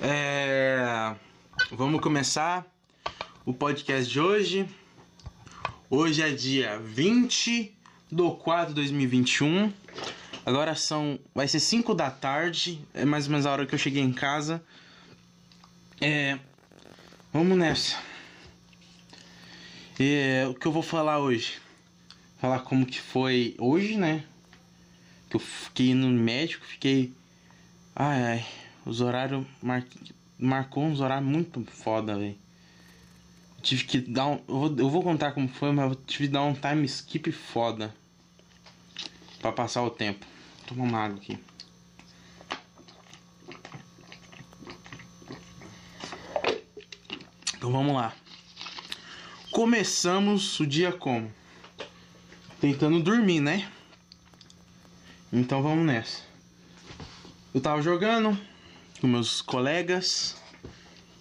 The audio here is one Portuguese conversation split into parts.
É... Vamos começar o podcast de hoje. Hoje é dia 20 do 4 de 2021. Agora são. Vai ser 5 da tarde. É mais ou menos a hora que eu cheguei em casa. É. Vamos nessa. É, o que eu vou falar hoje? Falar como que foi hoje, né? Que eu fiquei no médico, fiquei. Ai ai. Os horários mar... marcou uns horários muito foda, velho. Tive que dar um. Eu vou, eu vou contar como foi, mas eu tive que dar um time skip foda. Pra passar o tempo. Toma uma água aqui. Então vamos lá. Começamos o dia como? Tentando dormir, né? Então vamos nessa. Eu tava jogando com meus colegas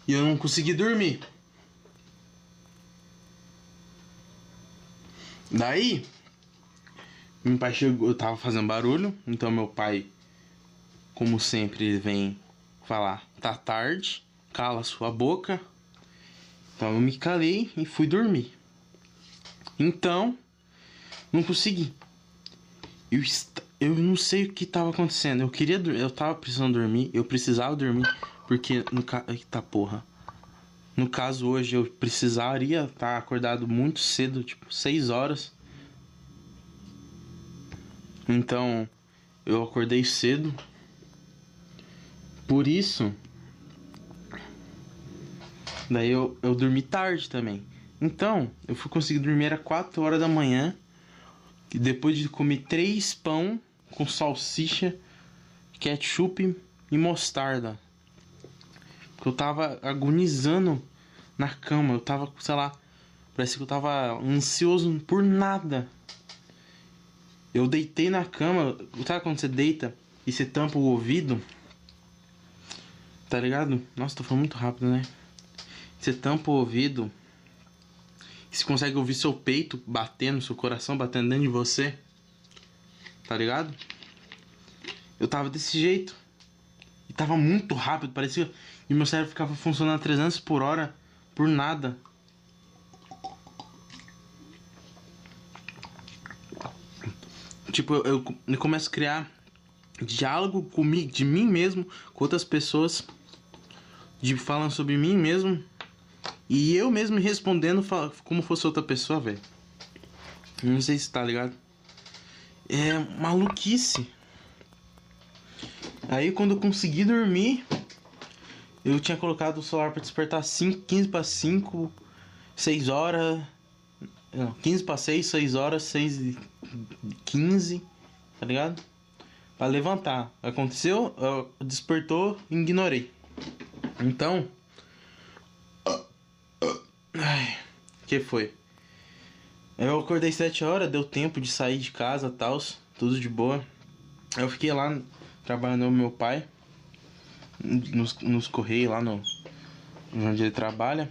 e eu não consegui dormir. Daí, meu pai chegou, eu tava fazendo barulho, então meu pai, como sempre, ele vem falar: tá tarde, cala sua boca. Então eu me calei e fui dormir. Então, não consegui. Eu, eu não sei o que tava acontecendo. Eu queria eu tava precisando dormir, eu precisava dormir, porque no caso. Eita porra. No caso hoje eu precisaria estar tá acordado muito cedo, tipo 6 horas. Então, eu acordei cedo. Por isso, daí eu, eu dormi tarde também. Então, eu fui conseguir dormir às 4 horas da manhã. Depois de comer três pão com salsicha, ketchup e mostarda. Porque eu tava agonizando na cama. Eu tava, sei lá, parece que eu tava ansioso por nada. Eu deitei na cama. Sabe quando você deita e você tampa o ouvido? Tá ligado? Nossa, tô falando muito rápido, né? Você tampa o ouvido. Você consegue ouvir seu peito batendo, seu coração batendo dentro de você. Tá ligado? Eu tava desse jeito. E tava muito rápido, parecia. E meu cérebro ficava funcionando a 300 por hora por nada. Tipo, eu, eu, começo a criar diálogo comigo, de mim mesmo, com outras pessoas, de falando sobre mim mesmo, e eu mesmo me respondendo como fosse outra pessoa, velho. Não sei se tá ligado. É maluquice. Aí quando eu consegui dormir, eu tinha colocado o celular para despertar 5, 15 para 5, 6 horas. Não, 15 para 6, 6 horas, 6 e 15, tá ligado? Pra levantar. Aconteceu, despertou, ignorei. Então. Ai, que foi? Eu acordei 7 horas, deu tempo de sair de casa tal, tudo de boa. Eu fiquei lá trabalhando com meu pai, nos, nos Correios lá no onde ele trabalha.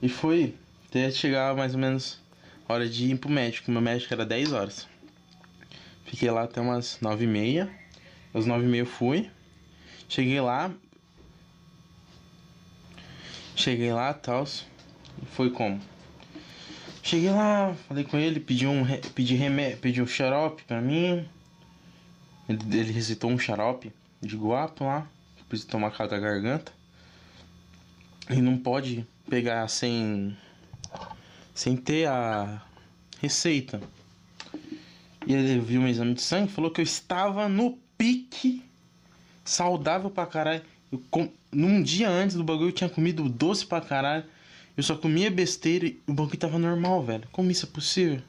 E foi até chegar mais ou menos hora de ir pro médico. Meu médico era 10 horas. Fiquei lá até umas 9 e meia. Às 9 e meia fui. Cheguei lá. Cheguei lá, tal. Foi como? Cheguei lá, falei com ele, pedi um, pedi remédio, pedi um xarope pra mim. Ele, ele receitou um xarope de guapo lá. Preciso tomar cada garganta. E não pode pegar sem sem ter a receita. E ele viu meu exame de sangue, falou que eu estava no pique saudável pra caralho. Com, num dia antes do bagulho eu tinha comido doce pra caralho. Eu só comia besteira e o bagulho tava normal, velho. Como isso é possível?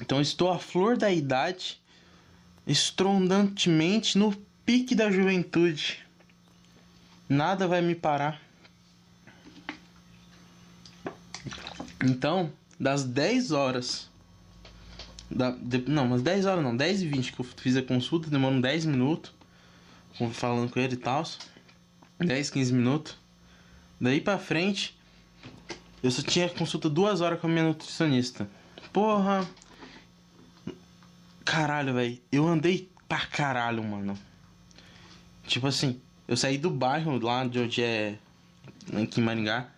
Então estou à flor da idade, estrondantemente no pique da juventude. Nada vai me parar. Então, das 10 horas. Da, de, não, mas 10 horas não, 10 e 20 que eu fiz a consulta, demorou 10 minutos. Falando com ele e tal. 10, 15 minutos. Daí pra frente, eu só tinha consulta duas horas com a minha nutricionista. Porra! Caralho, velho. Eu andei pra caralho, mano. Tipo assim, eu saí do bairro lá de onde é. Aqui em Maringá,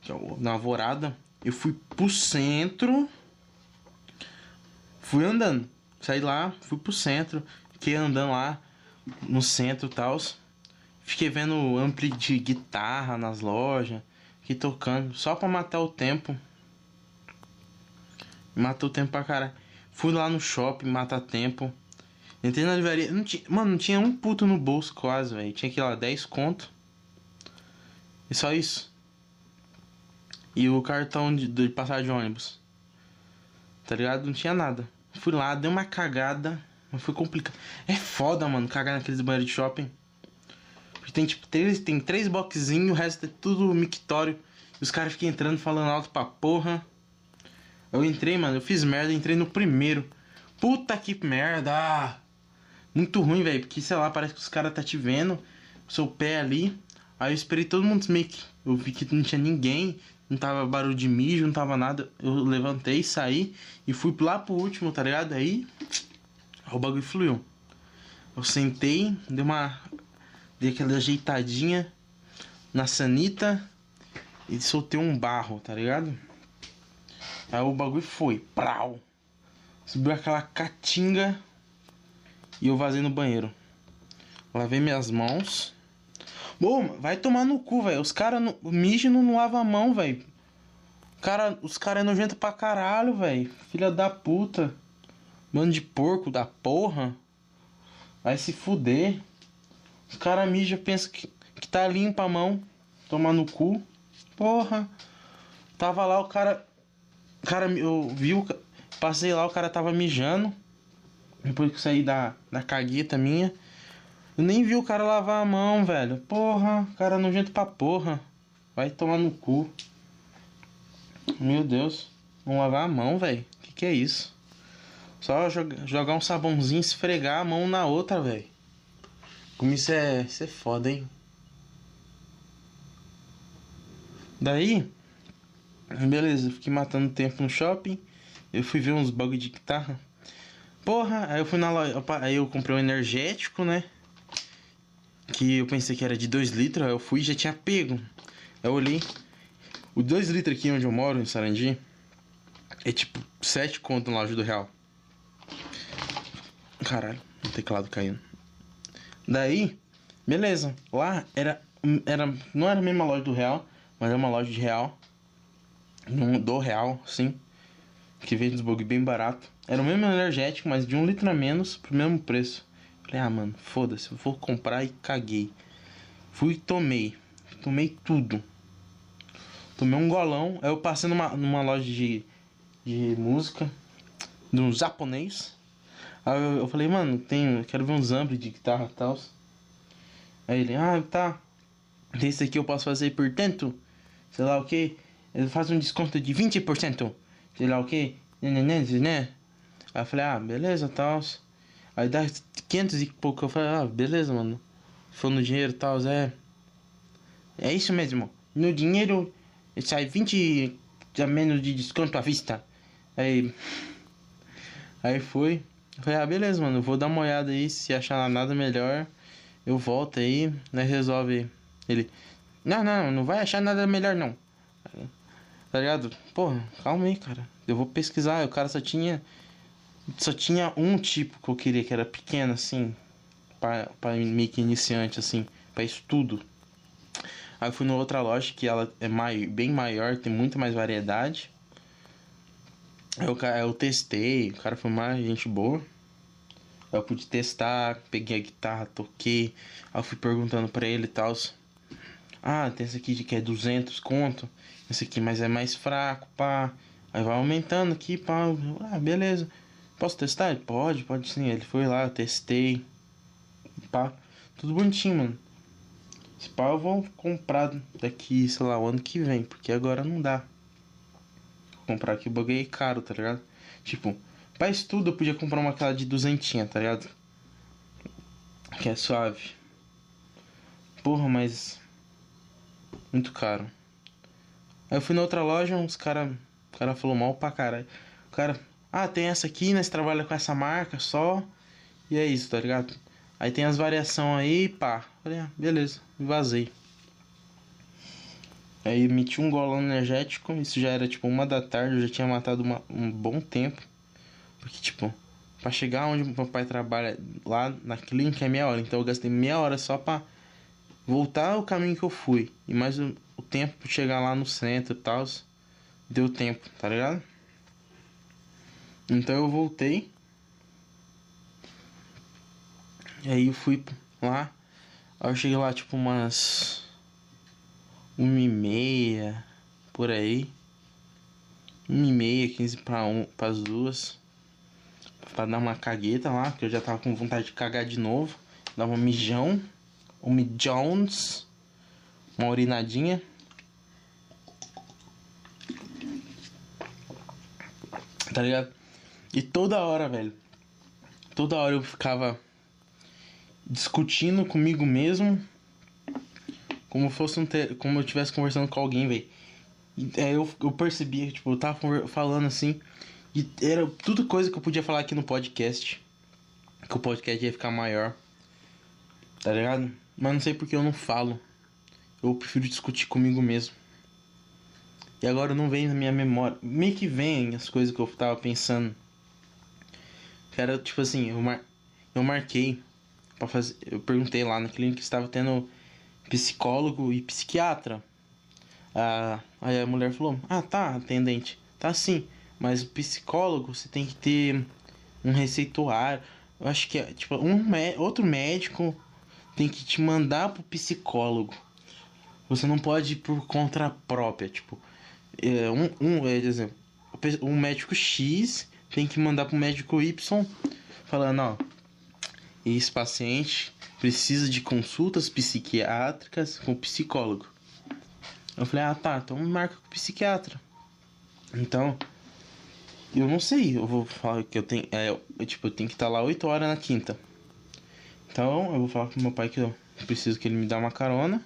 que é na Alvorada. Eu fui pro centro. Fui andando. Saí lá, fui pro centro. Fiquei andando lá no centro e tal. Fiquei vendo ampli de guitarra nas lojas. Fiquei tocando. Só pra matar o tempo. Matou o tempo pra caralho. Fui lá no shopping matar tempo. Entrei na livraria. Não tinha, mano, não tinha um puto no bolso quase, velho. Tinha que ir lá 10 conto. E só isso. E o cartão de, de passar de ônibus. Tá ligado? Não tinha nada. Fui lá, dei uma cagada. Mas foi complicado. É foda, mano, cagar naqueles banheiros de shopping. Porque tem tipo três, tem três boxinhos, o resto é tudo mictório. E os caras ficam entrando falando alto pra porra. Eu entrei, mano, eu fiz merda, entrei no primeiro. Puta que merda! Muito ruim, velho, porque sei lá, parece que os caras tá te vendo, seu pé ali. Aí eu esperei todo mundo meio que. Eu vi que não tinha ninguém, não tava barulho de mijo, não tava nada. Eu levantei, saí e fui lá pro último, tá ligado? Aí. O bagulho fluiu. Eu sentei, dei uma. Dei aquela ajeitadinha na sanita e soltei um barro, tá ligado? Aí o bagulho foi, prau. Subiu aquela catinga e eu vazei no banheiro. Lavei minhas mãos. Bom, vai tomar no cu, velho. Os caras mijam e não lavam a mão, velho. Cara, os caras é nojento pra caralho, velho. Filha da puta. Mano de porco da porra. Vai se fuder. Os caras mijam pensam que, que tá limpa a mão. Tomar no cu. Porra. Tava lá o cara cara, eu vi o. Passei lá, o cara tava mijando. Depois que saí da, da cagueta minha. Eu nem vi o cara lavar a mão, velho. Porra, cara nojento pra porra. Vai tomar no cu. Meu Deus. Vamos lavar a mão, velho. Que que é isso? Só joga, jogar um sabãozinho e esfregar a mão na outra, velho. Como isso é, isso é foda, hein? Daí, Beleza, fiquei matando tempo no shopping. Eu fui ver uns bagulho de guitarra. Porra, aí eu fui na loja. Aí eu comprei um energético, né? Que eu pensei que era de 2 litros. Aí eu fui e já tinha pego. Aí eu olhei. O 2 litros aqui onde eu moro, em Sarandi, é tipo 7 conto na loja do real. Caralho, o teclado caindo. Daí, beleza. Lá era, era. Não era a mesma loja do real, mas era uma loja de real do real, sim. Que veio dos bug bem barato. Era o mesmo energético, mas de um litro a menos pro mesmo preço. Falei, ah, mano, foda-se, eu vou comprar e caguei. Fui e tomei. Tomei tudo. Tomei um golão. Aí eu passei numa, numa loja de, de música. De um japonês. Aí eu, eu falei, mano, tenho, quero ver uns amplos de guitarra e tal. Aí ele, ah, tá. Esse aqui eu posso fazer por tanto. Sei lá o que ele faz um desconto de 20%, sei lá o que, né, né, né? Aí eu falei, ah, beleza, tal. Aí dá 500 e pouco, eu falei, ah, beleza, mano. Foi no dinheiro e tal, é. É isso mesmo. No dinheiro sai 20 a menos de desconto à vista. Aí. Aí foi. Eu falei, ah, beleza, mano. Vou dar uma olhada aí. Se achar nada melhor, eu volto aí, né? Resolve. Ele. Não, não, não vai achar nada melhor não. Tá ligado? Pô, calma aí, cara. Eu vou pesquisar. O cara só tinha. Só tinha um tipo que eu queria, que era pequeno, assim. Pra, pra meio que iniciante, assim. Pra estudo. Aí eu fui numa outra loja que ela é mai, bem maior, tem muito mais variedade. Eu, eu testei, o cara foi mais gente boa. Eu pude testar, peguei a guitarra, toquei. Aí eu fui perguntando pra ele e tal. Ah, tem esse aqui que é 200 conto. Esse aqui mas é mais fraco, pá. Aí vai aumentando aqui, pá. Ah, beleza. Posso testar? Pode, pode sim. Ele foi lá, eu testei. Pá. Tudo bonitinho, mano. Esse pá eu vou comprar daqui, sei lá, o ano que vem. Porque agora não dá. Comprar aqui o bagulho é caro, tá ligado? Tipo, pra estudo eu podia comprar uma aquela de duzentinha, tá ligado? Que é suave. Porra, mas muito caro. Aí eu fui na outra loja, uns cara, o cara falou mal pra caralho. O cara, Ah, tem essa aqui, né? Você trabalha com essa marca só. E é isso, tá ligado? Aí tem as variações aí, pá. Falei, ah, beleza, vazei. Aí meti um golão energético, isso já era tipo uma da tarde, eu já tinha matado uma, um bom tempo. Porque, tipo, pra chegar onde meu pai trabalha, lá na clínica é meia hora. Então eu gastei meia hora só pra voltar o caminho que eu fui. E mais o, o tempo pra chegar lá no centro e tal. Deu tempo, tá ligado? Então eu voltei. E aí eu fui lá. Aí eu cheguei lá tipo umas. Uma e meia. Por aí. Uma e meia, quinze para um, as duas. Pra dar uma cagueta lá, porque eu já tava com vontade de cagar de novo. Dar uma mijão. Um mijões. Uma urinadinha. Tá ligado? E toda hora, velho. Toda hora eu ficava discutindo comigo mesmo. Como fosse um te... como eu estivesse conversando com alguém, velho. É, eu, eu percebia, tipo, eu tava falando assim. E era tudo coisa que eu podia falar aqui no podcast. Que o podcast ia ficar maior. Tá ligado? Mas não sei porque eu não falo. Eu prefiro discutir comigo mesmo. E agora não vem na minha memória. Meio que vem as coisas que eu tava pensando. Era tipo assim, eu, mar... eu marquei para fazer. Eu perguntei lá na clínica que estava tendo psicólogo e psiquiatra. Ah, aí a mulher falou: Ah, tá, atendente. Tá sim, mas o psicólogo você tem que ter um receituário. Eu acho que é tipo um outro médico tem que te mandar pro psicólogo. Você não pode ir por conta própria, tipo, é, um, um, é, exemplo, um médico X tem que mandar pro médico Y falando, ó, esse paciente precisa de consultas psiquiátricas com psicólogo. Eu falei, ah tá, então marca com o psiquiatra. Então, eu não sei, eu vou falar que eu tenho. É, eu, tipo, eu tenho que estar lá 8 horas na quinta. Então eu vou falar pro meu pai que eu preciso que ele me dá uma carona.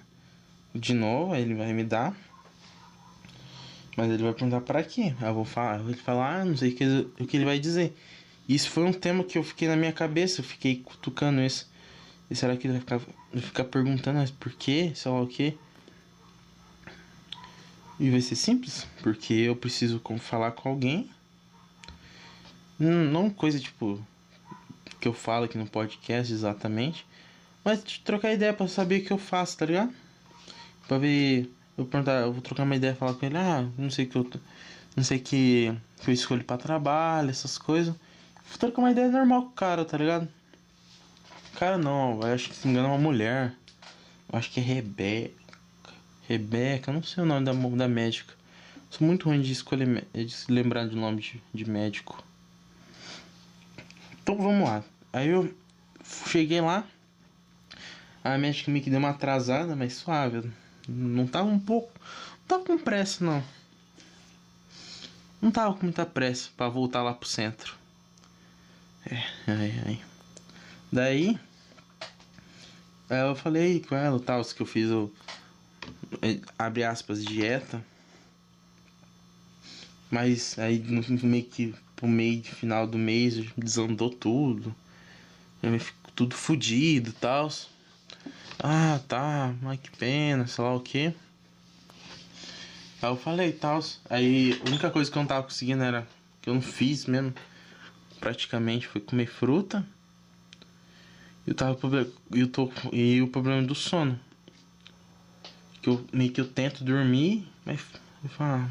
De novo, aí ele vai me dar. Mas ele vai perguntar para quê? Eu vou falar, eu vou falar, ah, não sei o que, o que ele vai dizer. Isso foi um tema que eu fiquei na minha cabeça, eu fiquei cutucando isso. E será que ele vai ficar, vai ficar perguntando, mas por quê? Sei lá o quê? E vai ser simples, porque eu preciso falar com alguém. Não, coisa tipo que eu falo aqui no podcast exatamente, mas trocar ideia para saber o que eu faço, tá ligado? Pra ver eu vou perguntar, eu vou trocar uma ideia, falar com ele, ah, não sei que eu não sei que, que eu escolho para trabalho, essas coisas. Vou trocar uma ideia normal com o cara, tá ligado? Cara não, eu acho que se engana é uma mulher. Eu acho que é Rebeca. Rebeca, não sei o nome da, da médica. Sou muito ruim de escolher de se lembrar do nome de, de médico. Então vamos lá. Aí eu cheguei lá. A médica me que deu uma atrasada, mas suave. Não tava um pouco. Não tava com pressa, não. Não tava com muita pressa para voltar lá pro centro. É, ai, ai. Daí. Aí eu falei com ela, tal, que eu fiz o. É, abre aspas, dieta. Mas aí meio que pro meio final do mês desandou tudo. Eu fico tudo fudido e tal. Ah, tá, mas que pena, sei lá o que. Aí eu falei tal. Aí a única coisa que eu não tava conseguindo era. Que eu não fiz mesmo. Praticamente foi comer fruta. Eu tava eu tô E o problema do sono. Que eu meio que eu tento dormir, mas eu falo,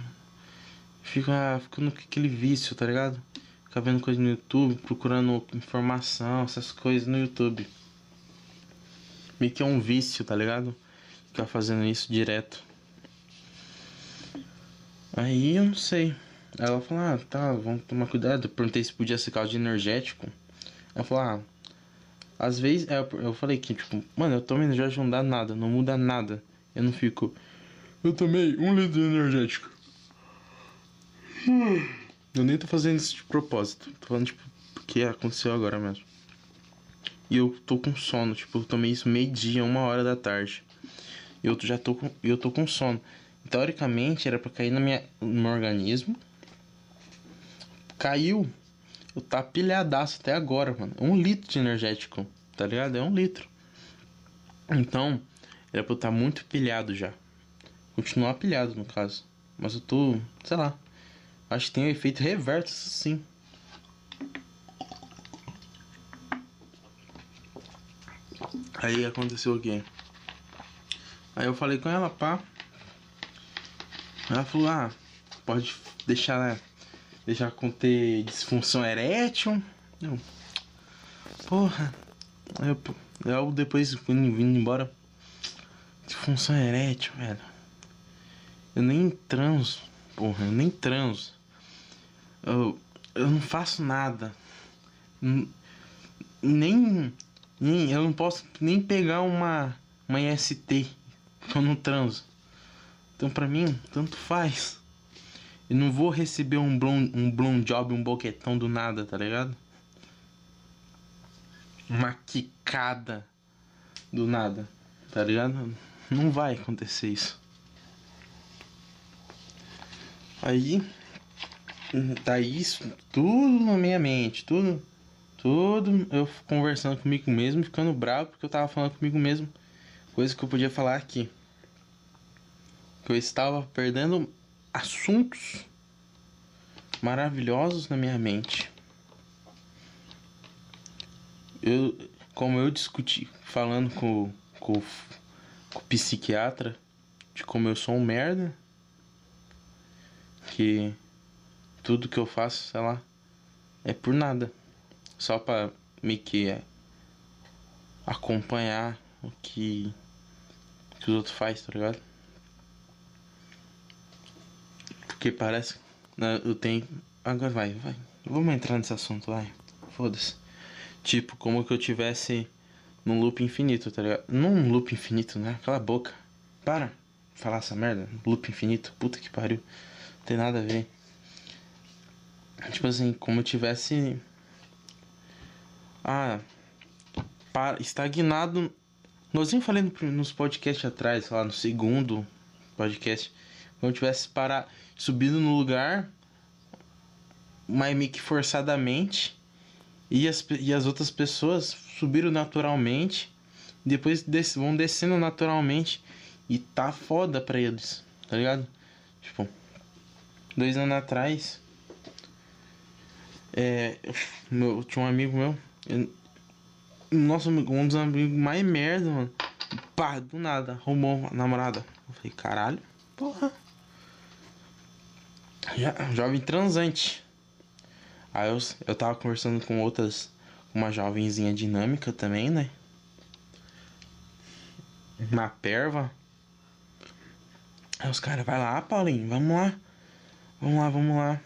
fica, fica no aquele vício, tá ligado? Fica vendo coisa no YouTube, procurando informação, essas coisas no YouTube meio que é um vício, tá ligado? Ficar fazendo isso direto. Aí eu não sei. Ela falou, ah, tá, vamos tomar cuidado. Eu perguntei se podia ser caso de energético. Ela falou, ah, às vezes. Eu falei que, tipo, mano, eu tomo energético não dá nada, não muda nada. Eu não fico. Eu tomei um litro de energético. Eu nem tô fazendo isso de propósito. Tô falando, tipo, porque aconteceu agora mesmo. E eu tô com sono, tipo, eu tomei isso meio-dia, uma hora da tarde. E eu já tô com, eu tô com sono. Teoricamente era para cair na minha, no meu organismo. Caiu, eu tá pilhadaço até agora, mano. É um litro de energético, tá ligado? É um litro. Então, era pra eu estar tá muito pilhado já. Continuar pilhado, no caso. Mas eu tô, sei lá. Acho que tem um efeito reverso, sim. Aí aconteceu o quê? Aí eu falei com ela, pá. Ela falou, ah, pode deixar, Deixar conter disfunção erétil. Eu, porra. Eu, eu depois vindo embora. Disfunção erétil, velho. Eu nem transo. Porra, eu nem transo. Eu, eu não faço nada. Nem, nem. Eu não posso nem pegar uma. Uma IST. Eu não transo. Então pra mim, tanto faz. Eu não vou receber um blond, um blond job, um boquetão do nada, tá ligado? Uma quicada do nada, tá ligado? Não vai acontecer isso. Aí, tá isso tudo na minha mente, tudo, tudo eu conversando comigo mesmo, ficando bravo porque eu tava falando comigo mesmo, coisa que eu podia falar aqui. Que eu estava perdendo assuntos maravilhosos na minha mente. Eu, como eu discuti falando com, com, com o psiquiatra de como eu sou um merda que tudo que eu faço, sei lá, é por nada. Só pra me que é, acompanhar o que, que os outros fazem, tá ligado? Porque parece. Né, eu tenho. Agora vai, vai. Vamos entrar nesse assunto, vai. Foda-se. Tipo, como que eu tivesse num loop infinito, tá ligado? Não um loop infinito, né? Cala a boca. Para falar essa merda. Loop infinito. Puta que pariu tem nada a ver. Tipo assim, como eu tivesse. Ah. Para, estagnado. Nós nem falei nos podcasts atrás, lá no segundo podcast. Como eu tivesse parar, subido no lugar, mas meio que forçadamente. E as, e as outras pessoas subiram naturalmente. Depois des, vão descendo naturalmente. E tá foda pra eles, tá ligado? Tipo dois anos atrás, é, meu, tinha um amigo meu, eu, um dos amigos mais merda, mano. Pá, do nada, arrumou namorada. Eu falei, caralho, porra. Jovem transante. Aí eu, eu tava conversando com outras, uma jovenzinha dinâmica também, né? Uma perva. Aí os caras, vai lá, Paulinho, vamos lá. Vamos lá, vamos lá.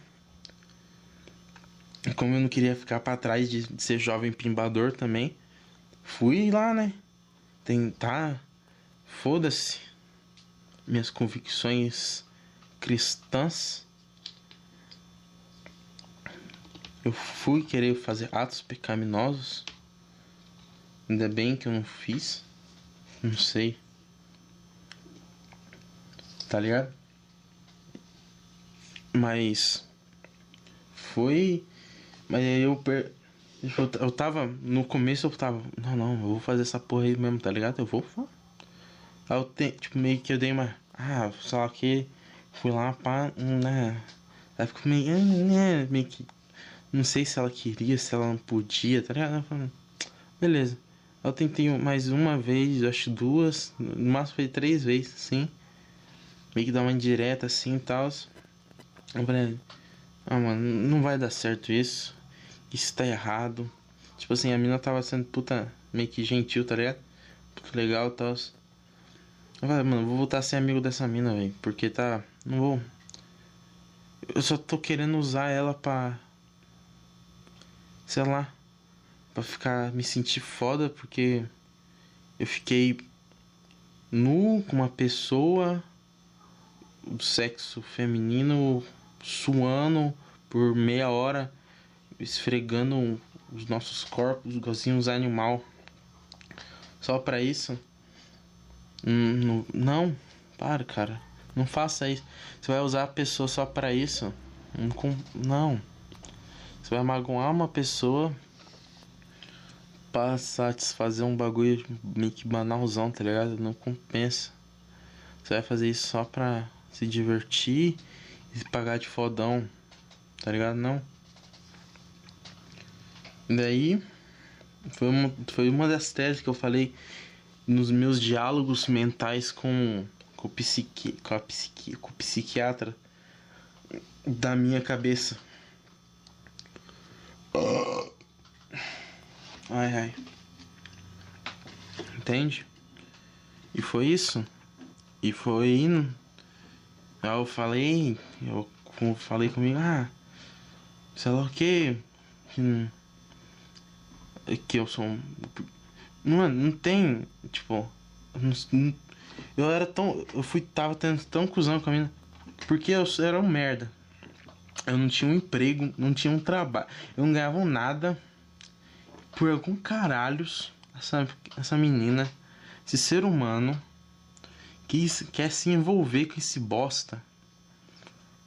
Como eu não queria ficar para trás de, de, ser jovem pimbador também, fui lá, né? Tentar. Foda-se. Minhas convicções cristãs. Eu fui querer fazer atos pecaminosos. Ainda bem que eu não fiz. Não sei. Tá ligado? Mas foi. Mas aí eu per... Eu tava. No começo eu tava. Não, não, eu vou fazer essa porra aí mesmo, tá ligado? Eu vou. Aí eu te... tipo, meio que eu dei uma. Ah, só que. Fui lá pra. Né? Aí ficou meio. Né, meio que. Não sei se ela queria, se ela não podia, tá ligado? Falei, Beleza. Eu tentei mais uma vez, acho duas. No máximo foi três vezes, sim. Meio que dar uma indireta assim e tal. Eu falei, ah, mano, não vai dar certo isso. Isso tá errado. Tipo assim, a mina tava sendo puta meio que gentil, tá ligado? Puta legal e tal. Eu falei, mano, vou voltar a ser amigo dessa mina, velho. Porque tá. Não vou. Eu só tô querendo usar ela pra. Sei lá. Pra ficar. Me sentir foda, porque. Eu fiquei. Nu com uma pessoa. Do sexo feminino suando por meia hora, esfregando os nossos corpos, igualzinho uns animal. Só para isso? Hum, não, para, cara. Não faça isso. Você vai usar a pessoa só para isso? Não. Você vai magoar uma pessoa pra satisfazer um bagulho meio que banalzão, tá ligado? Não compensa. Você vai fazer isso só pra se divertir e pagar de fodão, tá ligado? Não. Daí, foi uma, foi uma das teses que eu falei nos meus diálogos mentais com, com, psiqui, com, a psiqui, com o psiquiatra da minha cabeça. Ai ai. Entende? E foi isso. E foi indo. Aí eu falei, eu falei comigo, ah, sei lá o que, que, que eu sou um. Não, não tem, tipo, não, eu era tão. Eu fui, tava tendo tão cuzão com a mina, porque eu era um merda. Eu não tinha um emprego, não tinha um trabalho, eu não ganhava nada por algum caralhos essa, essa menina, esse ser humano quis, quer se envolver com esse bosta.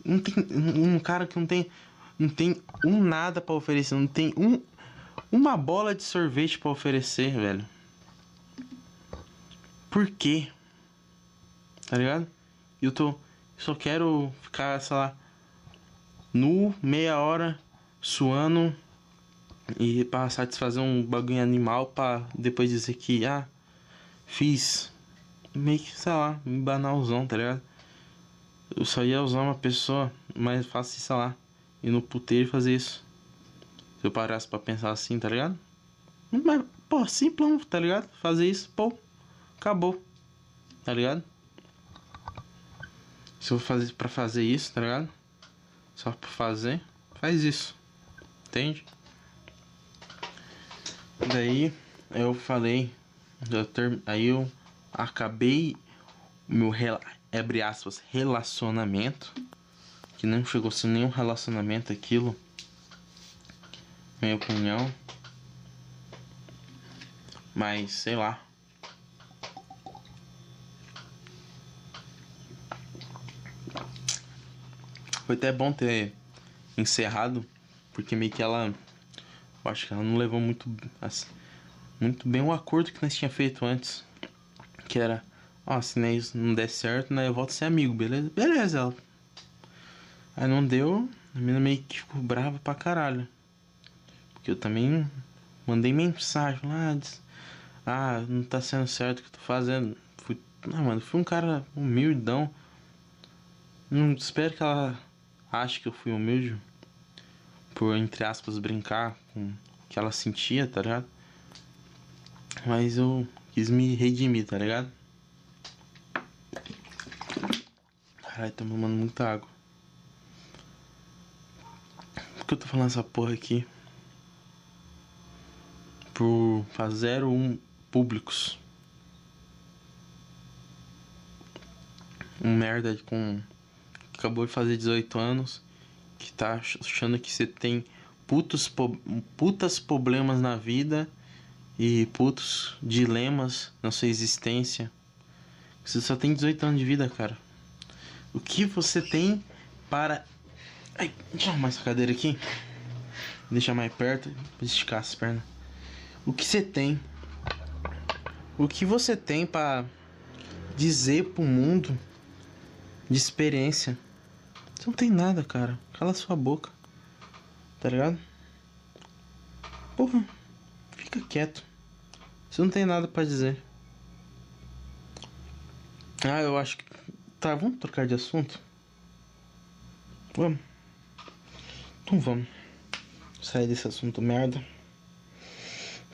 Não tem um cara que não tem não tem um nada para oferecer, não tem um uma bola de sorvete para oferecer, velho. Por quê? Tá ligado? Eu tô só quero ficar, sei lá, nu meia hora suando e para satisfazer um bagulho animal para depois dizer que ah, fiz meio que, sei lá, banalzão, tá ligado? Eu só ia usar uma pessoa mais fácil, sei lá, ir no puteiro e fazer isso. Se eu parasse pra pensar assim, tá ligado? Mas, pô, simplão, tá ligado? Fazer isso, pô, acabou, tá ligado? Se eu fazer pra fazer isso, tá ligado? Só pra fazer, faz isso, entende? Daí eu falei, eu ter... aí eu acabei meu abre aspas relacionamento que não chegou a ser nenhum relacionamento aquilo minha opinião. Mas sei lá. Foi até bom ter encerrado porque meio que ela eu acho que ela não levou muito assim, muito bem o acordo que nós tinha feito antes que era, ó, se isso não der certo, né, eu volto a ser amigo, beleza? Beleza, ela. Aí não deu, a menina meio que ficou brava pra caralho. Porque eu também mandei mensagem lá, disse, ah, não tá sendo certo o que eu tô fazendo. Fui, não, mano, fui um cara humildão. Não espero que ela ache que eu fui humilde. Por, entre aspas, brincar com o que ela sentia, tá ligado? Mas eu quis me redimir, tá ligado? Caralho, tô mamando muita água. Por que eu tô falando essa porra aqui? Por fazer um públicos. Um merda com. acabou de fazer 18 anos. Que tá achando que você tem putos, putas problemas na vida e putos dilemas na sua existência. Você só tem 18 anos de vida, cara. O que você tem para. Ai, deixa eu arrumar essa cadeira aqui. Deixar mais perto pra esticar as pernas. O que você tem? O que você tem para dizer pro mundo de experiência? Você não tem nada, cara. Cala sua boca. Tá ligado? Porra. Fica quieto. Você não tem nada para dizer. Ah, eu acho que. Tá, vamos trocar de assunto? Vamos. Então vamos. Sair desse assunto merda.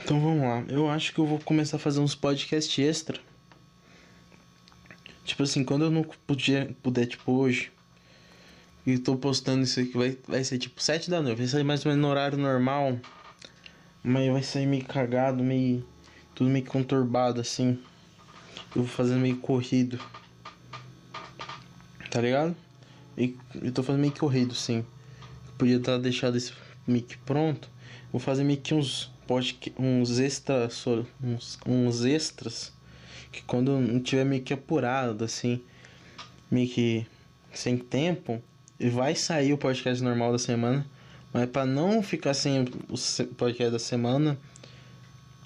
Então vamos lá. Eu acho que eu vou começar a fazer uns podcasts extra. Tipo assim, quando eu não puder, puder tipo hoje. E tô postando isso aqui, vai, vai ser tipo 7 da noite. Vai sair mais ou menos no horário normal. Mas vai sair meio cagado, meio. Tudo meio conturbado assim. Eu vou fazendo meio corrido. Tá ligado? E eu tô fazendo meio corrido, sim. Podia estar tá deixado esse mic pronto. Vou fazer meio que uns podcast, uns extras, uns, uns extras que quando não tiver meio que apurado assim, meio que sem tempo, vai sair o podcast normal da semana, Mas pra não ficar sem o podcast da semana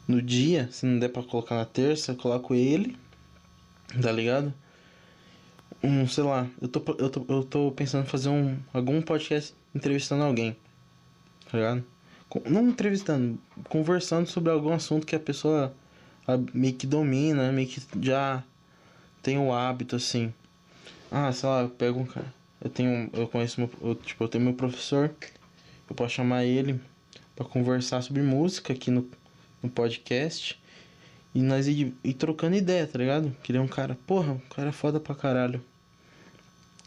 no dia, se não der pra colocar na terça, coloco ele, tá ligado? Um, sei lá, eu tô, eu tô, eu tô pensando em fazer um, algum podcast entrevistando alguém, tá ligado? Não entrevistando, conversando sobre algum assunto que a pessoa meio que domina, meio que já tem o hábito assim. Ah, sei lá, eu pego um cara. Eu tenho. Eu conheço meu. Eu, tipo, eu tenho meu professor. Eu posso chamar ele para conversar sobre música aqui no, no podcast. E nós ir, ir trocando ideia, tá ligado? Que ele é um cara. Porra, um cara foda pra caralho.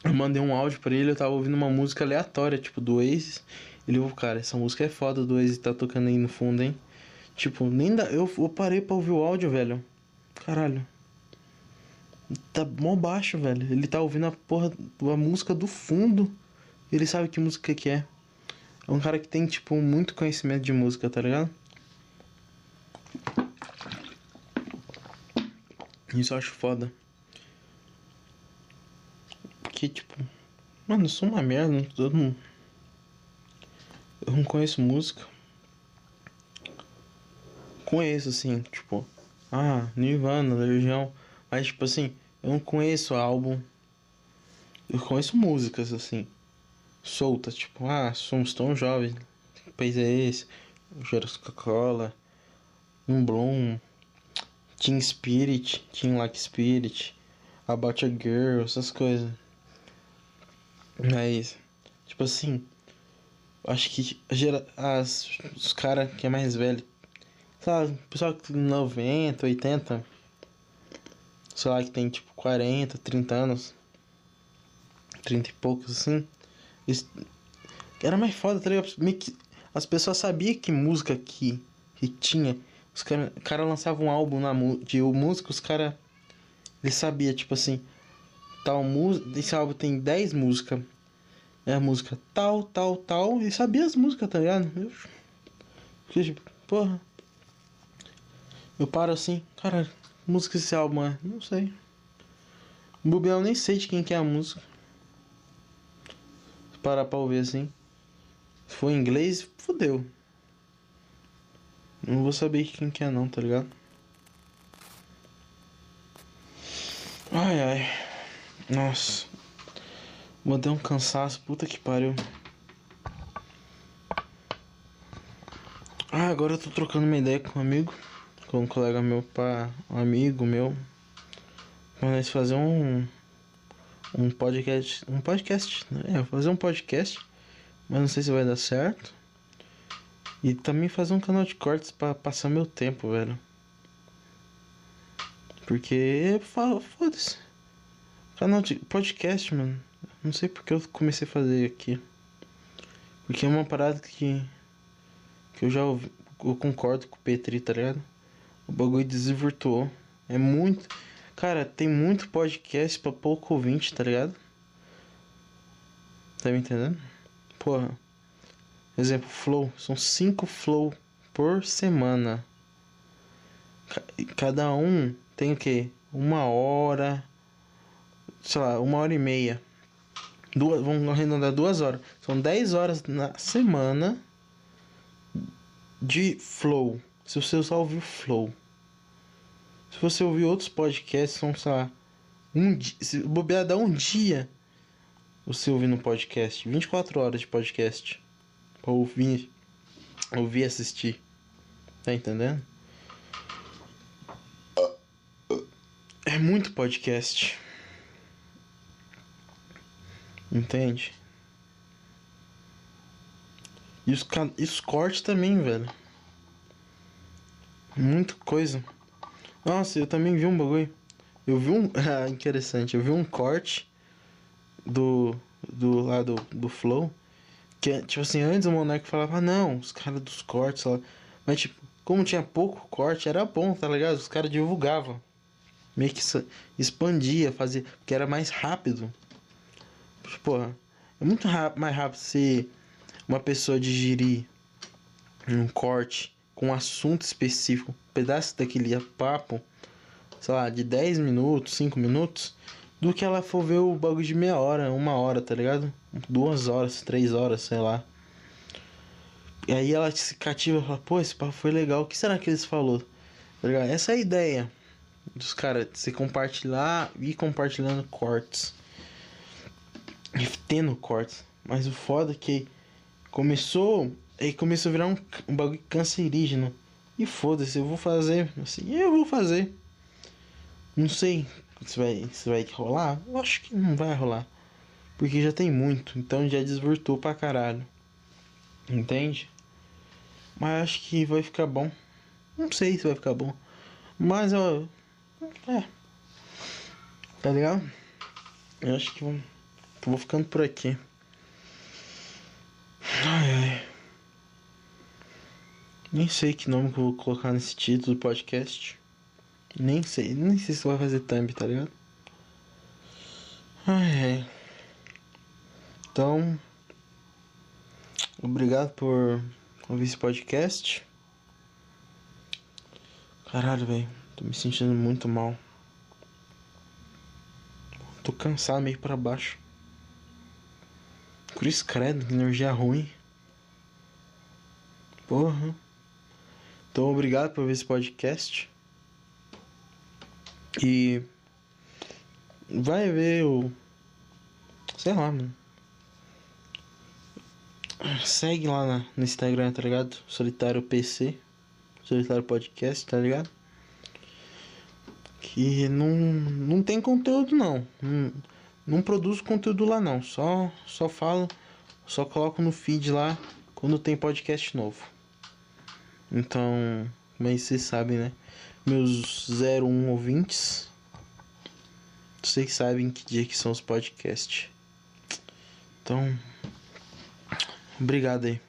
Eu mandei um áudio pra ele, eu tava ouvindo uma música aleatória, tipo, do Oasis. Ele falou, cara, essa música é foda do Oasis, tá tocando aí no fundo, hein? Tipo, nem dá. Eu, eu parei pra ouvir o áudio, velho. Caralho. Tá mó baixo, velho. Ele tá ouvindo a porra, a música do fundo. Ele sabe que música que é. É um cara que tem, tipo, muito conhecimento de música, tá ligado? Isso eu acho foda. Porque, tipo... Mano, eu sou uma merda. Eu não... Eu não conheço música. Conheço, assim, tipo... Ah, Nirvana, Legião... Mas, tipo assim, eu não conheço álbum. Eu conheço músicas, assim, soltas. Tipo, ah, somos tão jovens. Que país é esse? Jeros Coca-Cola. Um Bloom. Team Spirit. Team Like Spirit. About a Girl. Essas coisas. Mas, tipo assim... Acho que gera, as, os caras que é mais velho... Sabe, pessoal que 90, 80 sei lá, que tem tipo 40, 30 anos, 30 e poucos assim, era mais foda, tá ligado? As pessoas sabiam que música que, que tinha, os caras cara lançavam um álbum na, de música, os caras, eles sabiam, tipo assim, tal música, esse álbum tem 10 músicas, é a música tal, tal, tal, e sabia as músicas, tá ligado? Eu, tipo, porra, eu paro assim, cara, música esse álbum é? Não sei. Eu nem sei de quem que é a música. Se parar pra ouvir assim. Se for em inglês, fodeu. Não vou saber quem que é não, tá ligado? Ai ai. Nossa. Mandei um cansaço, puta que pariu. Ah, agora eu tô trocando uma ideia com um amigo com um colega meu, para um amigo meu, pra nós fazer um um podcast, um podcast, né? É, fazer um podcast, mas não sei se vai dar certo. E também fazer um canal de cortes para passar meu tempo, velho. Porque foda-se. Canal de podcast, mano. Não sei porque eu comecei a fazer aqui. Porque é uma parada que que eu já ouvi, eu concordo com o Petri, tá ligado? O bagulho desvirtuou. É muito. Cara, tem muito podcast pra pouco ouvinte, tá ligado? Tá me entendendo? Porra. Exemplo, flow. São cinco flow por semana. Cada um tem o quê? Uma hora. Sei lá, uma hora e meia. Duas, vamos arredondar duas horas. São dez horas na semana de flow. Se você só ouvir flow. Se você ouvir outros podcasts, são, lá, um dia, se bobear dá um dia você ouvindo um podcast, 24 horas de podcast para ouvir, ouvir e assistir. Tá entendendo? É muito podcast. Entende? E os, e os cortes também, velho. Muita coisa. Nossa, eu também vi um bagulho. Eu vi um. Ah, interessante. Eu vi um corte do. Do lado do, Flow. Que é, tipo assim, antes o Monark falava, ah, não, os caras dos cortes lá. Mas tipo, como tinha pouco corte, era bom, tá ligado? Os caras divulgavam. Meio que expandia, fazia. Porque era mais rápido. Porra, é muito mais rápido se uma pessoa digerir um corte com um assunto específico, um pedaço daquele papo, sei lá, de 10 minutos, 5 minutos, do que ela for ver o bagulho de meia hora, uma hora, tá ligado? Duas horas, três horas, sei lá. E aí ela se cativa e fala, pô, esse papo foi legal, o que será que eles falou? Tá ligado? Essa é a ideia dos caras, se compartilhar e compartilhando cortes. E tendo cortes. Mas o foda é que começou. Aí começou a virar um, um bagulho cancerígeno. E foda-se, eu vou fazer. Assim, eu vou fazer. Não sei se vai, se vai rolar. Eu acho que não vai rolar. Porque já tem muito. Então já desvirtuou pra caralho. Entende? Mas acho que vai ficar bom. Não sei se vai ficar bom. Mas ó. É. Tá ligado? Eu acho que vou, vou ficando por aqui. Ai ai. Nem sei que nome que eu vou colocar nesse título do podcast. Nem sei. Nem sei se vai fazer thumb, tá ligado? Ai ai. Então. Obrigado por ouvir esse podcast. Caralho, velho. Tô me sentindo muito mal. Tô cansado, meio para baixo. Cruz credo, que energia ruim. Porra. Então, obrigado por ver esse podcast. E. Vai ver o. Sei lá, mano. Segue lá na, no Instagram, tá ligado? Solitário PC. Solitário Podcast, tá ligado? Que não, não tem conteúdo não. Não, não produzo conteúdo lá não. Só, só falo, só coloco no feed lá quando tem podcast novo. Então, mas vocês sabem, né? Meus 01 ouvintes. Vocês sabem que dia que são os podcasts. Então, obrigado aí.